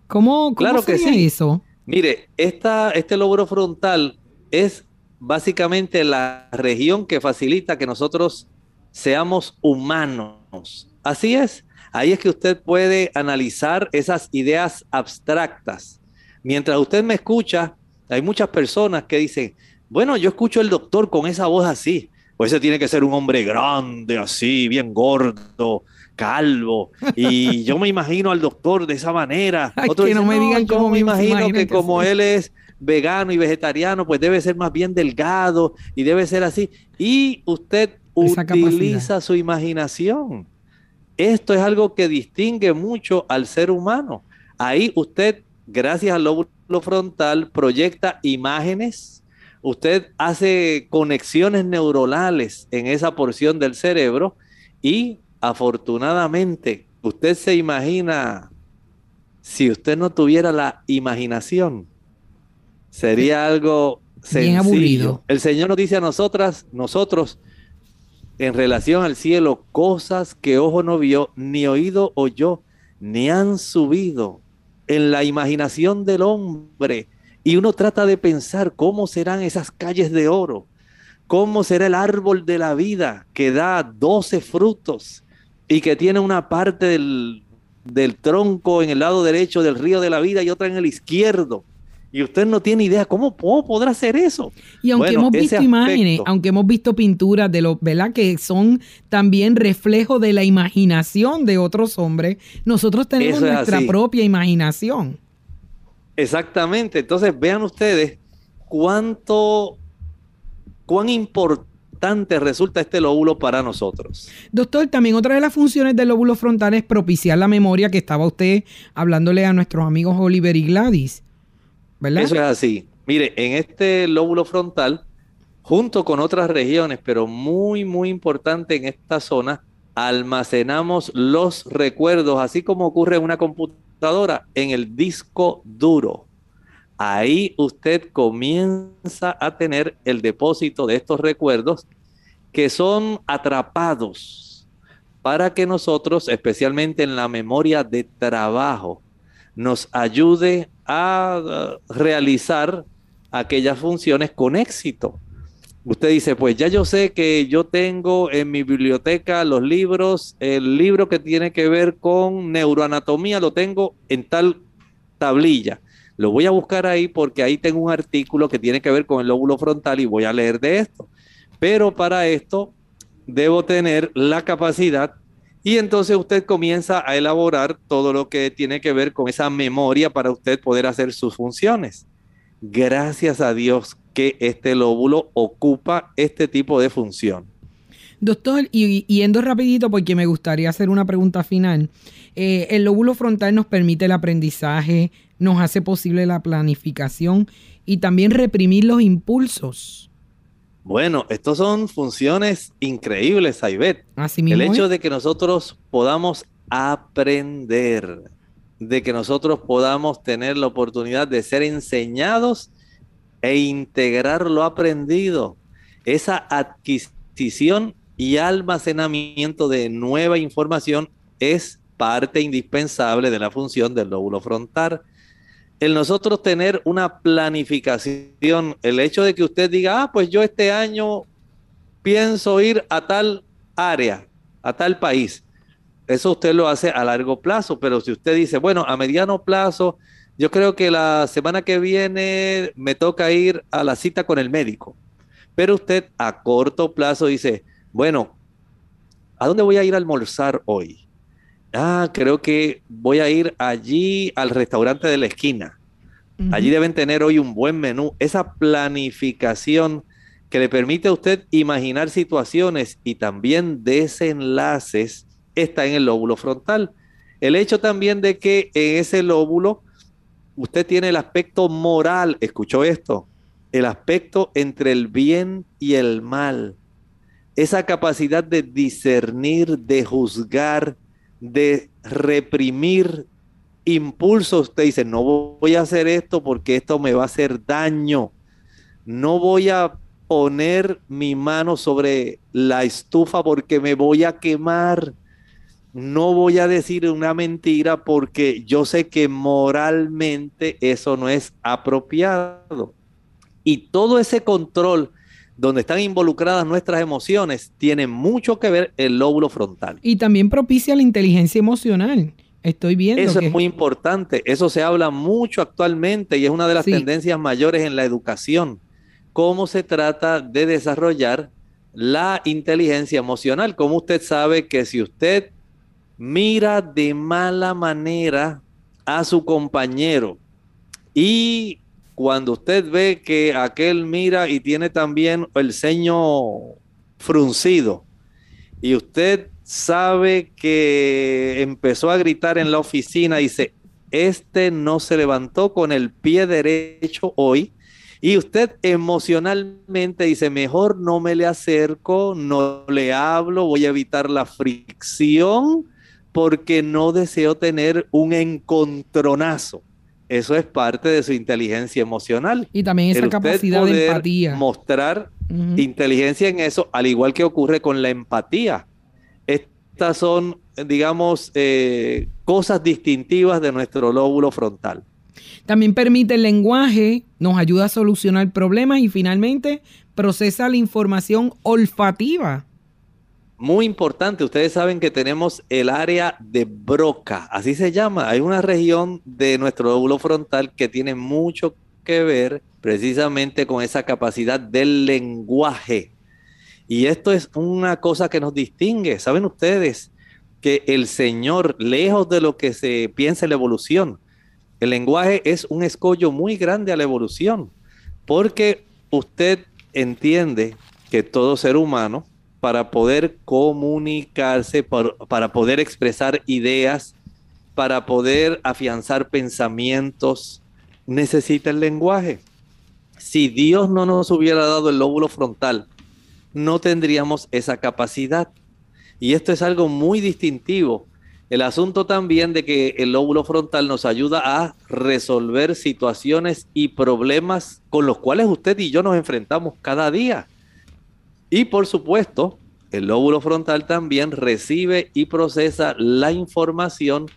¿Cómo, claro que sí. eso? Mire, esta, este lóbulo frontal es básicamente la región que facilita que nosotros seamos humanos. Así es. Ahí es que usted puede analizar esas ideas abstractas Mientras usted me escucha, hay muchas personas que dicen, bueno, yo escucho al doctor con esa voz así, pues ese tiene que ser un hombre grande, así, bien gordo, calvo, y yo me imagino al doctor de esa manera. que no me digan cómo me imagino que como él es vegano y vegetariano, pues debe ser más bien delgado y debe ser así. Y usted utiliza su imaginación. Esto es algo que distingue mucho al ser humano. Ahí usted gracias al lóbulo frontal, proyecta imágenes, usted hace conexiones neuronales en esa porción del cerebro y afortunadamente usted se imagina, si usted no tuviera la imaginación, sería algo sencillo. aburrido. El Señor nos dice a nosotras, nosotros, en relación al cielo, cosas que ojo no vio, ni oído oyó, ni han subido en la imaginación del hombre y uno trata de pensar cómo serán esas calles de oro, cómo será el árbol de la vida que da 12 frutos y que tiene una parte del, del tronco en el lado derecho del río de la vida y otra en el izquierdo y usted no tiene idea cómo, podrá hacer eso. Y aunque hemos visto imágenes, aunque hemos visto pinturas de los, ¿verdad? Que son también reflejo de la imaginación de otros hombres, nosotros tenemos nuestra propia imaginación. Exactamente. Entonces vean ustedes cuánto, cuán importante resulta este lóbulo para nosotros. Doctor, también otra de las funciones del lóbulo frontal es propiciar la memoria que estaba usted hablándole a nuestros amigos Oliver y Gladys. Eso es así. Mire, en este lóbulo frontal, junto con otras regiones, pero muy, muy importante en esta zona, almacenamos los recuerdos, así como ocurre en una computadora, en el disco duro. Ahí usted comienza a tener el depósito de estos recuerdos que son atrapados para que nosotros, especialmente en la memoria de trabajo, nos ayude a realizar aquellas funciones con éxito. Usted dice, pues ya yo sé que yo tengo en mi biblioteca los libros, el libro que tiene que ver con neuroanatomía lo tengo en tal tablilla. Lo voy a buscar ahí porque ahí tengo un artículo que tiene que ver con el lóbulo frontal y voy a leer de esto. Pero para esto debo tener la capacidad y entonces usted comienza a elaborar todo lo que tiene que ver con esa memoria para usted poder hacer sus funciones. Gracias a Dios que este lóbulo ocupa este tipo de función. Doctor, y, yendo rapidito porque me gustaría hacer una pregunta final. Eh, el lóbulo frontal nos permite el aprendizaje, nos hace posible la planificación y también reprimir los impulsos. Bueno, estos son funciones increíbles, Aibet. El hecho de que nosotros podamos aprender, de que nosotros podamos tener la oportunidad de ser enseñados e integrar lo aprendido, esa adquisición y almacenamiento de nueva información es parte indispensable de la función del lóbulo frontal el nosotros tener una planificación, el hecho de que usted diga, ah, pues yo este año pienso ir a tal área, a tal país. Eso usted lo hace a largo plazo, pero si usted dice, bueno, a mediano plazo, yo creo que la semana que viene me toca ir a la cita con el médico. Pero usted a corto plazo dice, bueno, ¿a dónde voy a ir a almorzar hoy? Ah, creo que voy a ir allí al restaurante de la esquina. Allí deben tener hoy un buen menú. Esa planificación que le permite a usted imaginar situaciones y también desenlaces está en el lóbulo frontal. El hecho también de que en ese lóbulo usted tiene el aspecto moral, escuchó esto, el aspecto entre el bien y el mal. Esa capacidad de discernir, de juzgar, de reprimir impulsos. Usted dice, no voy a hacer esto porque esto me va a hacer daño. No voy a poner mi mano sobre la estufa porque me voy a quemar. No voy a decir una mentira porque yo sé que moralmente eso no es apropiado. Y todo ese control donde están involucradas nuestras emociones tiene mucho que ver el lóbulo frontal. Y también propicia la inteligencia emocional. Estoy viendo. Eso es muy importante. Eso se habla mucho actualmente y es una de las tendencias mayores en la educación. Cómo se trata de desarrollar la inteligencia emocional. Como usted sabe que si usted mira de mala manera a su compañero y cuando usted ve que aquel mira y tiene también el ceño fruncido y usted sabe que empezó a gritar en la oficina, dice, este no se levantó con el pie derecho hoy. Y usted emocionalmente dice, mejor no me le acerco, no le hablo, voy a evitar la fricción porque no deseo tener un encontronazo. Eso es parte de su inteligencia emocional. Y también esa capacidad de empatía. Mostrar inteligencia en eso, al igual que ocurre con la empatía. Estas son, digamos, eh, cosas distintivas de nuestro lóbulo frontal. También permite el lenguaje, nos ayuda a solucionar problemas y finalmente procesa la información olfativa. Muy importante, ustedes saben que tenemos el área de Broca, así se llama. Hay una región de nuestro lóbulo frontal que tiene mucho que ver precisamente con esa capacidad del lenguaje. Y esto es una cosa que nos distingue. ¿Saben ustedes que el Señor, lejos de lo que se piensa en la evolución, el lenguaje es un escollo muy grande a la evolución? Porque usted entiende que todo ser humano, para poder comunicarse, para, poder expresar ideas, para poder afianzar pensamientos, necesita el lenguaje. Si Dios no nos hubiera dado el lóbulo frontal, no tendríamos esa capacidad. Y esto es algo muy distintivo. El asunto también de que el lóbulo frontal nos ayuda a resolver situaciones y problemas con los cuales usted y yo nos enfrentamos cada día. Y por supuesto, el lóbulo frontal también recibe y procesa la información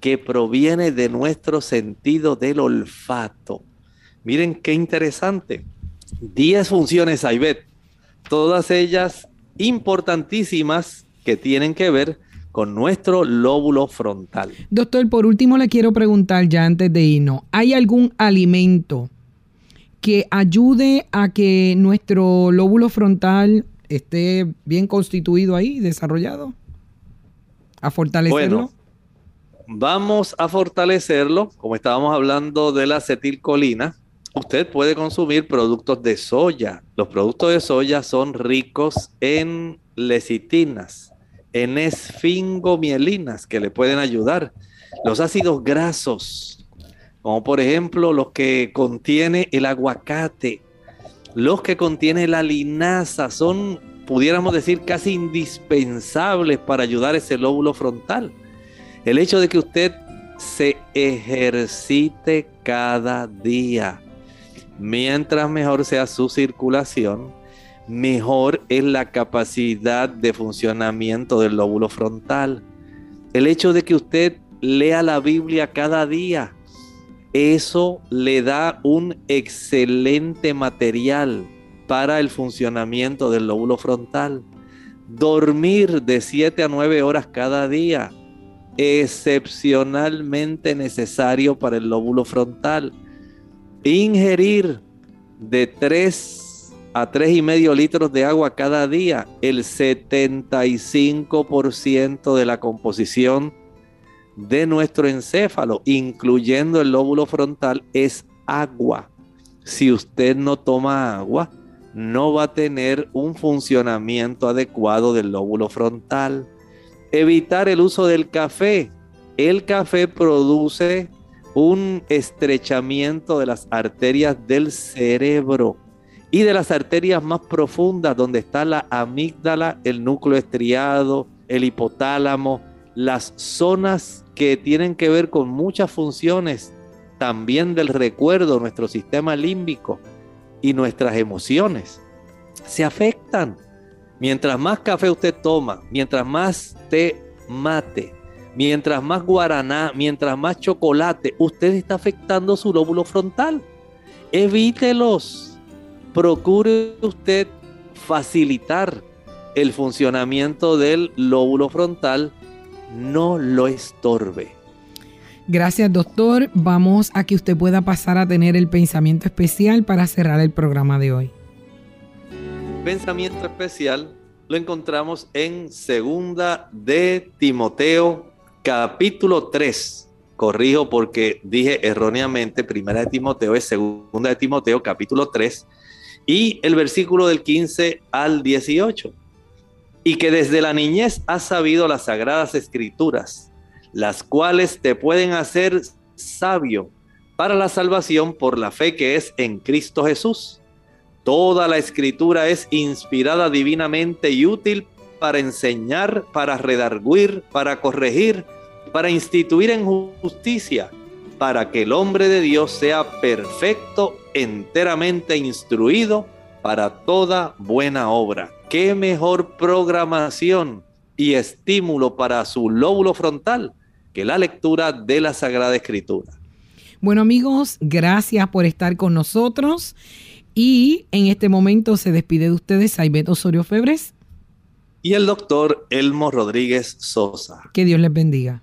que proviene de nuestro sentido del olfato. Miren qué interesante. 10 funciones hay, todas ellas importantísimas que tienen que ver con nuestro lóbulo frontal. Doctor, por último le quiero preguntar ya antes de irnos, ¿hay algún alimento que ayude a que nuestro lóbulo frontal esté bien constituido ahí, desarrollado? ¿A fortalecerlo? Bueno, vamos a fortalecerlo, como estábamos hablando de la acetilcolina, usted puede consumir productos de soya. Los productos de soya son ricos en lecitinas, en esfingomielinas que le pueden ayudar. Los ácidos grasos, como por ejemplo los que contiene el aguacate, los que contiene la linaza, son, pudiéramos decir, casi indispensables para ayudar ese lóbulo frontal. El hecho de que usted se ejercite cada día mientras mejor sea su circulación, mejor es la capacidad de funcionamiento del lóbulo frontal. El hecho de que usted lea la Biblia cada día, eso le da un excelente material para el funcionamiento del lóbulo frontal. Dormir de 7 a 9 horas cada día, excepcionalmente necesario para el lóbulo frontal. Ingerir de 3 a 3 y medio litros de agua cada día, el 75% de la composición de nuestro encéfalo, incluyendo el lóbulo frontal, es agua. Si usted no toma agua, no va a tener un funcionamiento adecuado del lóbulo frontal. Evitar el uso del café. El café produce un estrechamiento de las arterias del cerebro y de las arterias más profundas donde está la amígdala, el núcleo estriado, el hipotálamo, las zonas que tienen que ver con muchas funciones también del recuerdo, nuestro sistema límbico y nuestras emociones se afectan. Mientras más café usted toma, mientras más té mate, mientras más guaraná, mientras más chocolate, usted está afectando su lóbulo frontal. Evítelos. Procure usted facilitar el funcionamiento del lóbulo frontal. No lo estorbe. Gracias, doctor. Vamos a que usted pueda pasar a tener el pensamiento especial para cerrar el programa de hoy. Pensamiento especial lo encontramos en Segunda de Timoteo, capítulo 3. Corrijo porque dije erróneamente, Primera de Timoteo es Segunda de Timoteo, capítulo 3, y el versículo del 15 al 18. Y que desde la niñez has sabido las sagradas escrituras las cuales te pueden hacer sabio para la salvación por la fe que es en Cristo Jesús. Toda la escritura es inspirada divinamente y útil para enseñar, para redarguir, para corregir, para instituir en justicia, para que el hombre de Dios sea perfecto, enteramente instruido para toda buena obra. ¿Qué mejor programación y estímulo para su lóbulo frontal que la lectura de la Sagrada Escritura. Bueno amigos, gracias por estar con nosotros y en este momento se despide de ustedes Saibeto Osorio Febres y el doctor Elmo Rodríguez Sosa. Que Dios les bendiga.